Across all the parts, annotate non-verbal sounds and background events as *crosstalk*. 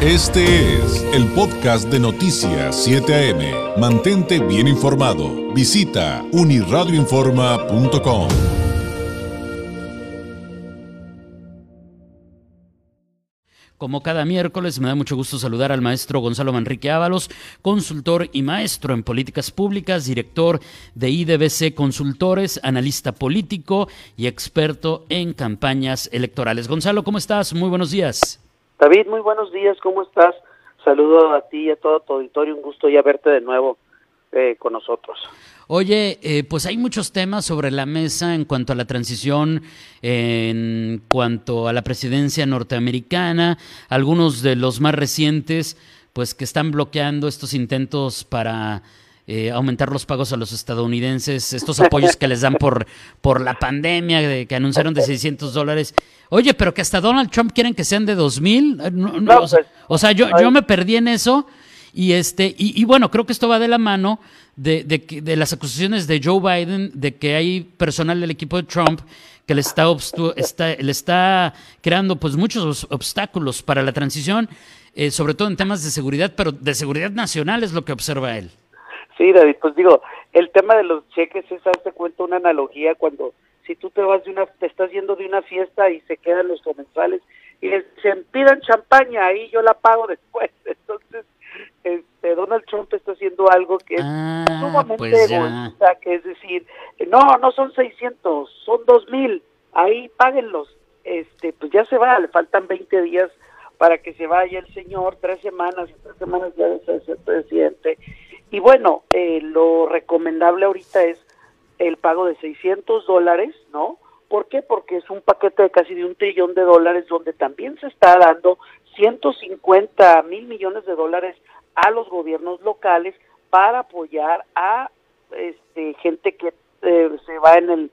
Este es el podcast de Noticias 7 AM. Mantente bien informado. Visita uniradioinforma.com. Como cada miércoles, me da mucho gusto saludar al maestro Gonzalo Manrique Ábalos, consultor y maestro en políticas públicas, director de IDBC Consultores, analista político y experto en campañas electorales. Gonzalo, ¿cómo estás? Muy buenos días. David, muy buenos días, ¿cómo estás? Saludo a ti y a todo tu auditorio, un gusto ya verte de nuevo eh, con nosotros. Oye, eh, pues hay muchos temas sobre la mesa en cuanto a la transición, en cuanto a la presidencia norteamericana, algunos de los más recientes, pues que están bloqueando estos intentos para eh, aumentar los pagos a los estadounidenses, estos apoyos que les dan por, por la pandemia, de, que anunciaron de 600 dólares. Oye, pero que hasta Donald Trump quieren que sean de 2000. Eh, no, o sea, yo, yo me perdí en eso. Y, este, y, bueno, creo que esto va de la mano de, de, de, las acusaciones de Joe Biden de que hay personal del equipo de Trump que le está, está, le está creando pues muchos obstáculos para la transición, eh, sobre todo en temas de seguridad, pero de seguridad nacional es lo que observa él. Sí, David, pues digo, el tema de los cheques es, hazte cuenta, una analogía cuando si tú te vas de una, te estás yendo de una fiesta y se quedan los comensales y les dicen, pidan champaña, ahí yo la pago después. *laughs* Entonces, este, Donald Trump está haciendo algo que es ah, sumamente pues egoísta, que es decir, no, no son 600, son 2000, ahí páguenlos. Este, pues ya se va, le faltan 20 días para que se vaya el señor, tres semanas, tres semanas ya de ser presidente y bueno, eh, lo recomendable ahorita es el pago de 600 dólares, ¿no? ¿Por qué? Porque es un paquete de casi de un trillón de dólares donde también se está dando 150 mil millones de dólares a los gobiernos locales para apoyar a este, gente que eh, se va en el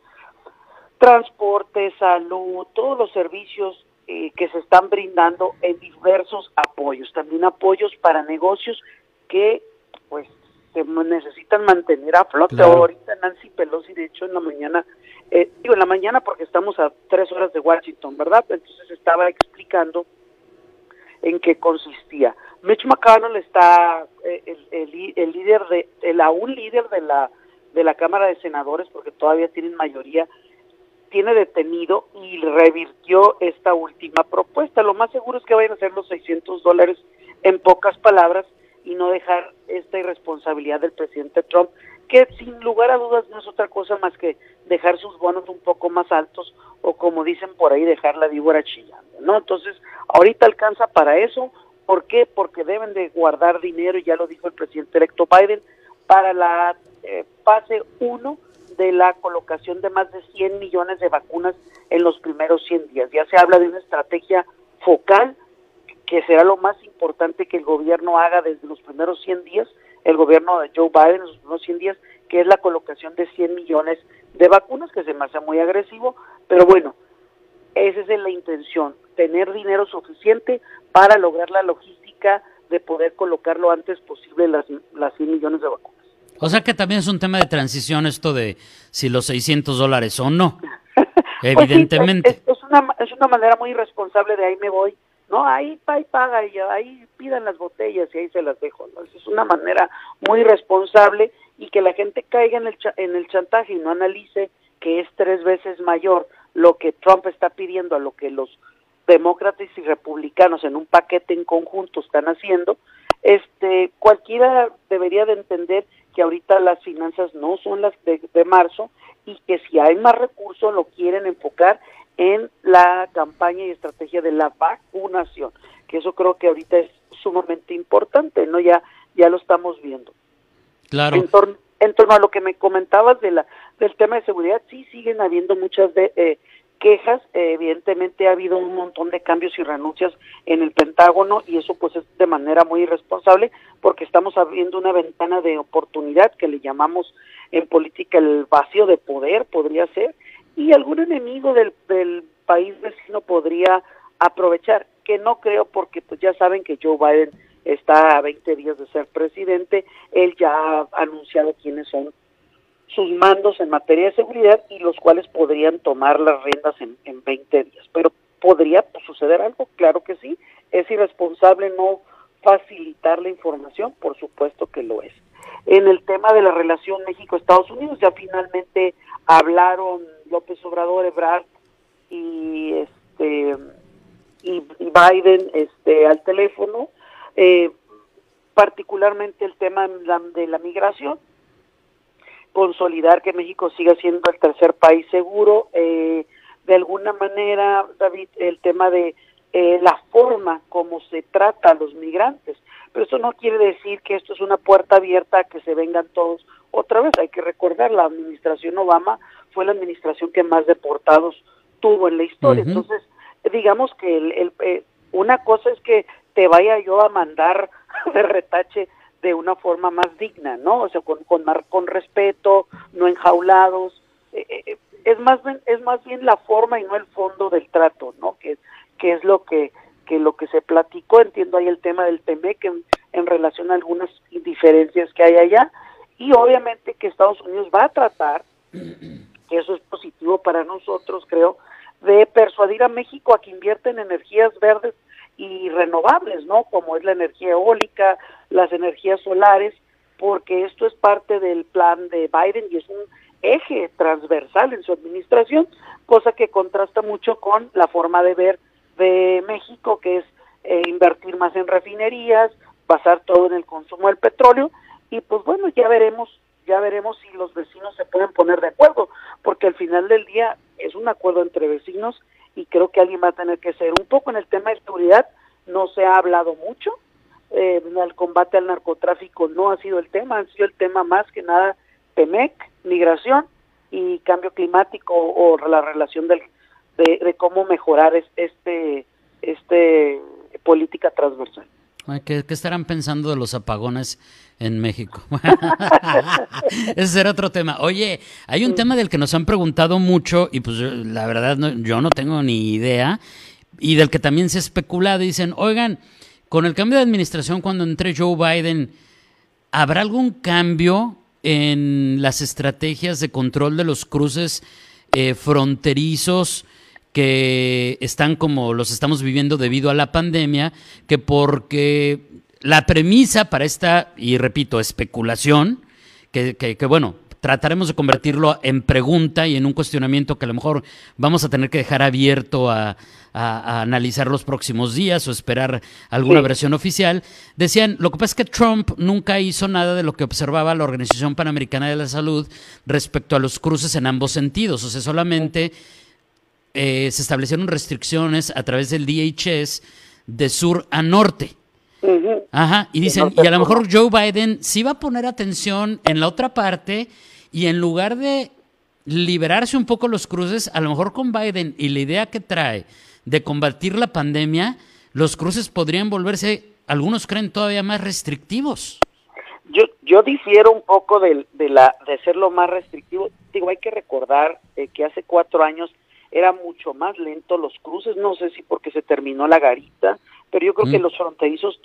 transporte, salud, todos los servicios eh, que se están brindando en diversos apoyos, también apoyos para negocios que pues se necesitan mantener a flote. Ahorita Nancy Pelosi, de hecho, en la mañana, eh, digo en la mañana porque estamos a tres horas de Washington, ¿verdad? Entonces estaba explicando en qué consistía. Mitch McConnell está eh, el, el, líder de, el aún líder de la de la Cámara de Senadores, porque todavía tienen mayoría, tiene detenido y revirtió esta última propuesta. Lo más seguro es que vayan a ser los 600 dólares en pocas palabras y no dejar esta irresponsabilidad del presidente Trump, que sin lugar a dudas no es otra cosa más que dejar sus bonos un poco más altos o como dicen por ahí, dejar la víbora chillando, ¿no? Entonces, ahorita alcanza para eso, ¿por qué? Porque deben de guardar dinero, y ya lo dijo el presidente electo Biden, para la eh, fase 1 de la colocación de más de 100 millones de vacunas en los primeros 100 días. Ya se habla de una estrategia focal que será lo más importante que el gobierno haga desde los primeros 100 días, el gobierno de Joe Biden en los primeros 100 días, que es la colocación de 100 millones de vacunas, que se me hace muy agresivo, pero bueno, esa es la intención, tener dinero suficiente para lograr la logística de poder colocar lo antes posible las, las 100 millones de vacunas. O sea que también es un tema de transición esto de si los 600 dólares o no. *laughs* Evidentemente. Pues es, una, es una manera muy irresponsable de ahí me voy no, ahí, paga y ahí pidan las botellas y ahí se las dejo. ¿no? Es una manera muy responsable y que la gente caiga en el, en el chantaje y no analice que es tres veces mayor lo que Trump está pidiendo a lo que los demócratas y republicanos en un paquete en conjunto están haciendo, este cualquiera debería de entender que ahorita las finanzas no son las de, de marzo y que si hay más recursos lo quieren enfocar en la campaña y estrategia de la vacunación, que eso creo que ahorita es sumamente importante, ¿no? Ya ya lo estamos viendo. Claro. En torno, en torno a lo que me comentabas de la del tema de seguridad, sí siguen habiendo muchas de, eh, quejas, evidentemente ha habido un montón de cambios y renuncias en el Pentágono y eso pues es de manera muy irresponsable porque estamos abriendo una ventana de oportunidad que le llamamos en política el vacío de poder, podría ser, y algún enemigo del, del país vecino podría aprovechar, que no creo porque pues ya saben que Joe Biden está a 20 días de ser presidente, él ya ha anunciado quiénes son sus mandos en materia de seguridad y los cuales podrían tomar las riendas en, en 20 días. Pero podría suceder algo, claro que sí, es irresponsable no facilitar la información, por supuesto que lo es. En el tema de la relación México-Estados Unidos, ya finalmente hablaron López Obrador, Ebrard y este y, Biden este al teléfono, eh, particularmente el tema de la, migración, consolidar que México siga siendo el tercer país seguro, eh, de alguna manera, David, el tema de eh, la forma como se trata a los migrantes. Pero eso no quiere decir que esto es una puerta abierta a que se vengan todos otra vez. Hay que recordar, la administración Obama fue la administración que más deportados tuvo en la historia. Entonces, digamos que el, eh, una cosa es que te vaya yo a mandar *laughs* de retache de una forma más digna, ¿no? O sea, con, con, con respeto, no enjaulados. Eh, es más bien, es más bien la forma y no el fondo del trato, ¿no? Que que es lo que, que lo que se platicó, entiendo ahí el tema del TEMEC en, en relación a algunas diferencias que hay allá, y obviamente que Estados Unidos va a tratar, *clears throat* que eso es positivo para nosotros, creo, de persuadir a México a que invierta en energías verdes y renovables, ¿no? Como es la energía eólica, las energías solares, porque esto es parte del plan de Biden y es un eje transversal en su administración, cosa que contrasta mucho con la forma de ver de México, que es eh, invertir más en refinerías, basar todo en el consumo del petróleo y pues bueno, ya veremos, ya veremos si los vecinos se pueden poner de acuerdo, porque al final del día es un acuerdo entre vecinos y creo que alguien va a tener que ser un poco en el tema de seguridad, no se ha hablado mucho, eh, el combate al narcotráfico no ha sido el tema, ha sido el tema más que nada PEMEC, migración y cambio climático o la relación del de, cómo mejorar este, este política transversal. ¿Qué, estarán pensando de los apagones en México? *laughs* Ese será otro tema. Oye, hay un tema del que nos han preguntado mucho y pues la verdad yo no tengo ni idea y del que también se ha especulado. Dicen, oigan, con el cambio de administración cuando entre Joe Biden, ¿habrá algún cambio en las estrategias de control de los cruces eh, fronterizos? Que están como los estamos viviendo debido a la pandemia, que porque la premisa para esta, y repito, especulación, que, que, bueno, trataremos de convertirlo en pregunta y en un cuestionamiento que a lo mejor vamos a tener que dejar abierto a, analizar los próximos días o esperar alguna versión oficial. Decían, lo que pasa es que Trump nunca hizo nada de lo que observaba la Organización Panamericana de la Salud respecto a los cruces en ambos sentidos, o sea, solamente... Eh, se establecieron restricciones a través del DHS de sur a norte. Ajá, y dicen, y a lo mejor Joe Biden sí va a poner atención en la otra parte y en lugar de liberarse un poco los cruces, a lo mejor con Biden y la idea que trae de combatir la pandemia, los cruces podrían volverse, algunos creen, todavía más restrictivos. Yo, yo difiero un poco de, de, la, de ser lo más restrictivo. Digo, hay que recordar eh, que hace cuatro años era mucho más lento los cruces, no sé si porque se terminó la garita, pero yo creo que los fronterizos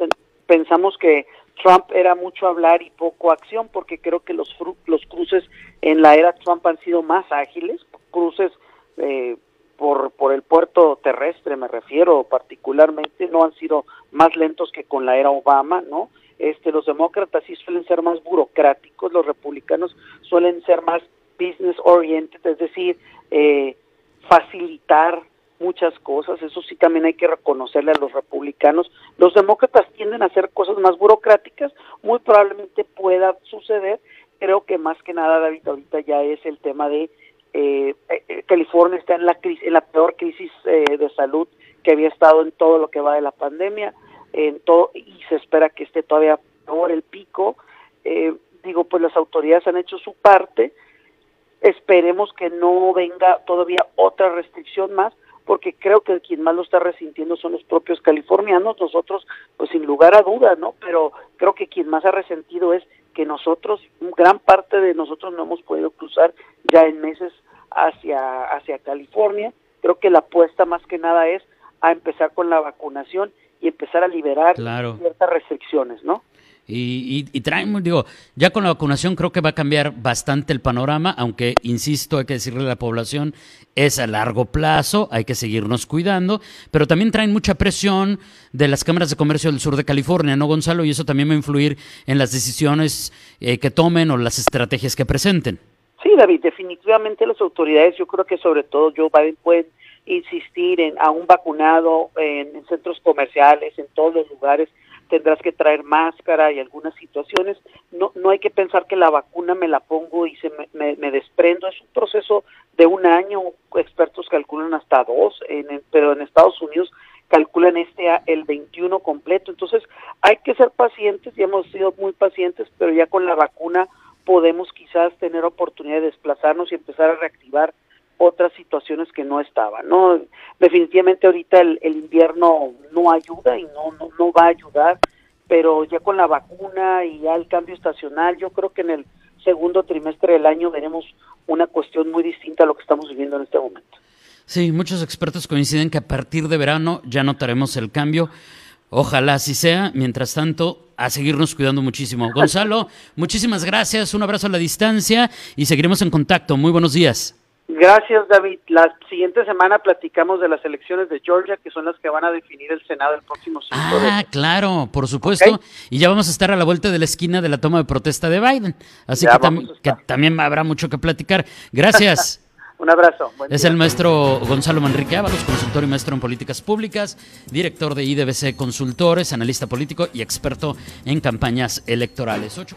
pensamos que Trump era mucho hablar y poco acción, porque creo que los, los cruces en la era Trump han sido más ágiles, cruces eh, por, por el puerto terrestre me refiero particularmente, no han sido más lentos que con la era Obama, ¿no? Este, los demócratas sí suelen ser más burocráticos, los republicanos suelen ser más business oriented, es decir, eh, facilitar muchas cosas, eso sí también hay que reconocerle a los republicanos. Los demócratas tienden a hacer cosas más burocráticas, muy probablemente pueda suceder. Creo que más que nada, David, ahorita ya es el tema de eh, eh California está en la crisis, en la peor crisis eh, de salud que había estado en todo lo que va de la pandemia, en todo y se espera que esté todavía peor el pico. Eh, digo, pues las autoridades han hecho su parte Esperemos que no venga todavía otra restricción más, porque creo que quien más lo está resintiendo son los propios californianos, nosotros, pues sin lugar a dudas, ¿no? Pero creo que quien más ha resentido es que nosotros, gran parte de nosotros no hemos podido cruzar ya en meses hacia, hacia California. Creo que la apuesta más que nada es a empezar con la vacunación y empezar a liberar ciertas restricciones, ¿no? Y, y, traen, digo, ya con la vacunación creo que va a cambiar bastante el panorama, aunque, insisto, hay que decirle a la población, es a largo plazo, hay que seguirnos cuidando, pero también traen mucha presión de las cámaras de comercio del sur de California, ¿no, Gonzalo? Y eso también va a influir en las decisiones eh, que tomen o las estrategias que presenten. Sí, David, definitivamente las autoridades, yo creo que sobre todo Joe Biden puede insistir en a un vacunado en centros comerciales, en todos los lugares, tendrás que traer máscara y algunas situaciones. No, no hay que pensar que la vacuna me la pongo y se me, me, desprendo. Es un proceso de un año. Expertos calculan hasta dos, en, pero en Estados Unidos calculan este el 21 completo. Entonces hay que ser pacientes y hemos sido muy pacientes, pero ya con la vacuna podemos quizás tener oportunidad de desplazarnos y empezar a reactivar otras situaciones que no estaban. No, definitivamente ahorita el, invierno no ayuda y no, no, no va a ayudar, pero ya con la vacuna y ya el cambio estacional, yo creo que en el segundo trimestre del año veremos una cuestión muy distinta a lo que estamos viviendo en este momento. Sí, muchos expertos coinciden que a partir de verano ya notaremos el cambio. Ojalá así sea. Mientras tanto, a seguirnos cuidando muchísimo. *laughs* Gonzalo, muchísimas gracias. Un abrazo a la distancia y seguiremos en contacto. Muy buenos días. Gracias, David. La siguiente semana platicamos de las elecciones de Georgia, que son las que van a definir el Senado el próximo 5 Ah, claro, por supuesto. Y ya vamos a estar a la vuelta de la esquina de la toma de protesta de Biden. Así que, también habrá mucho que platicar. Gracias. *laughs* Un abrazo. es el maestro Gonzalo Manrique Ábalos, consultor y maestro en políticas públicas, director de IDBC Consultores, analista político y experto en campañas electorales. 8